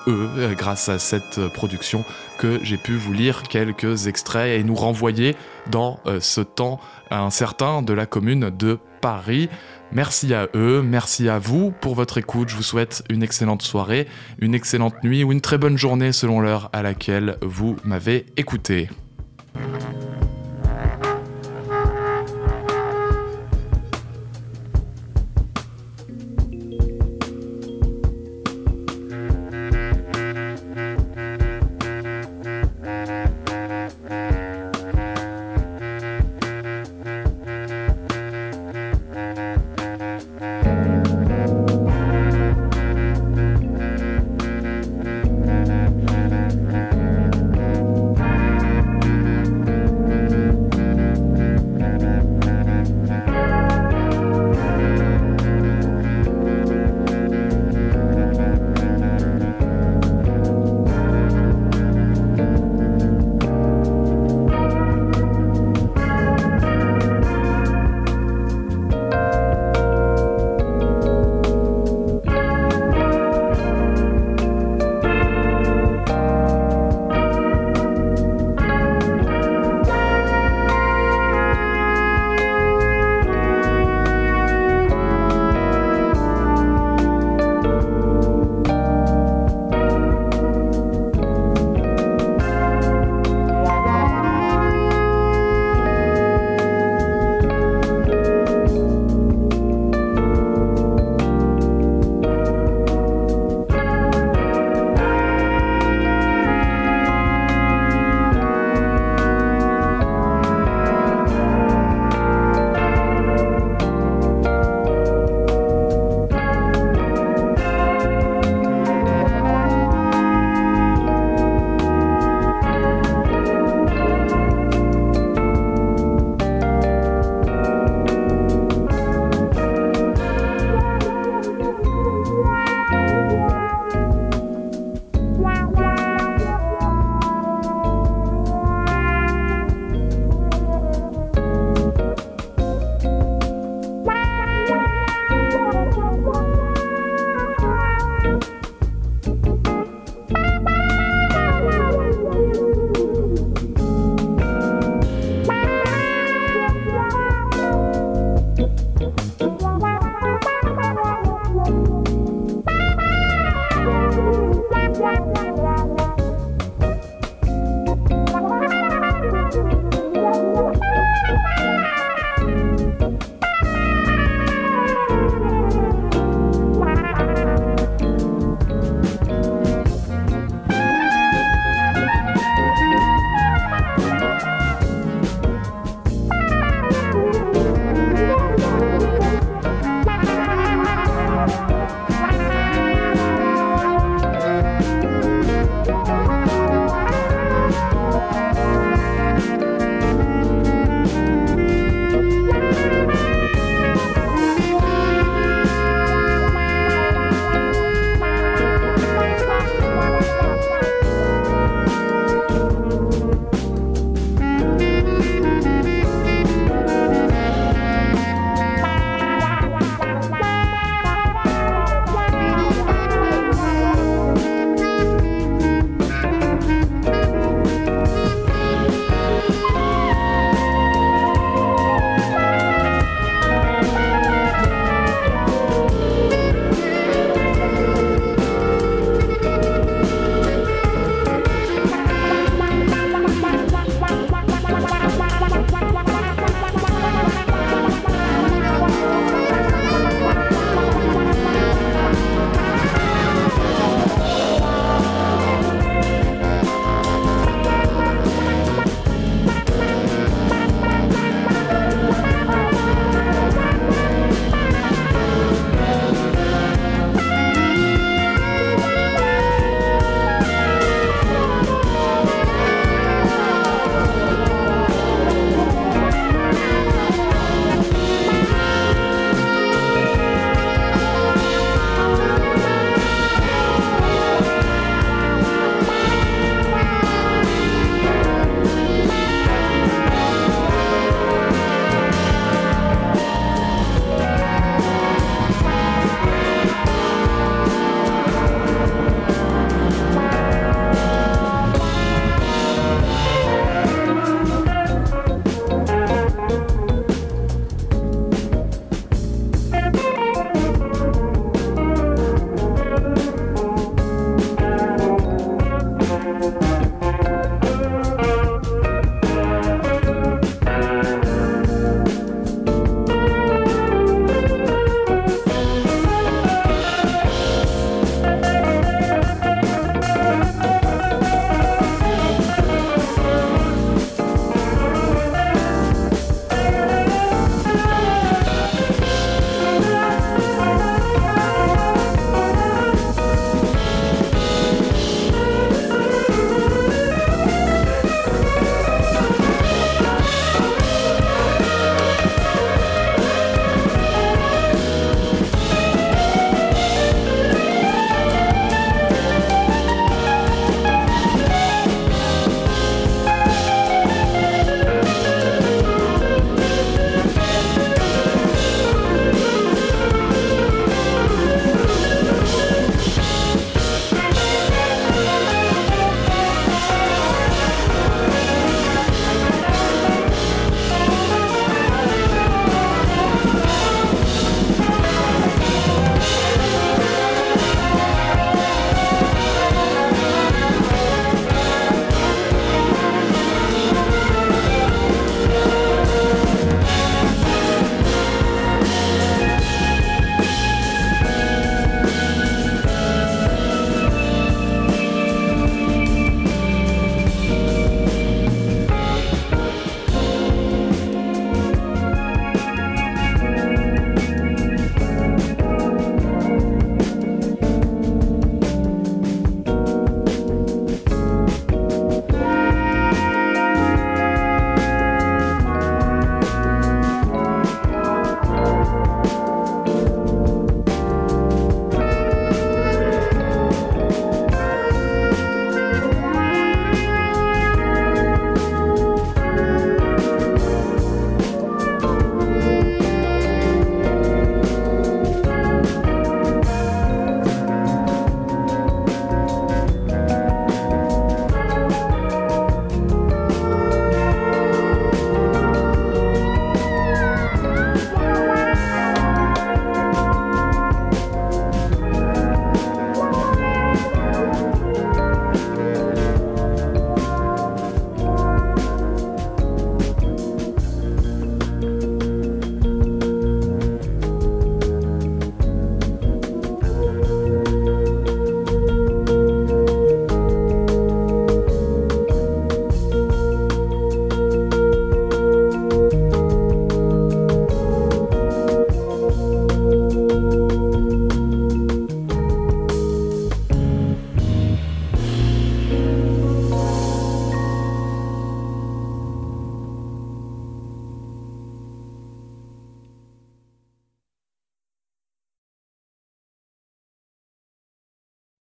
Euh, grâce à cette production, que j'ai pu vous lire quelques extraits et nous renvoyer dans euh, ce temps incertain de la commune de Paris. Merci à eux, merci à vous pour votre écoute. Je vous souhaite une excellente soirée, une excellente nuit ou une très bonne journée selon l'heure à laquelle vous m'avez écouté.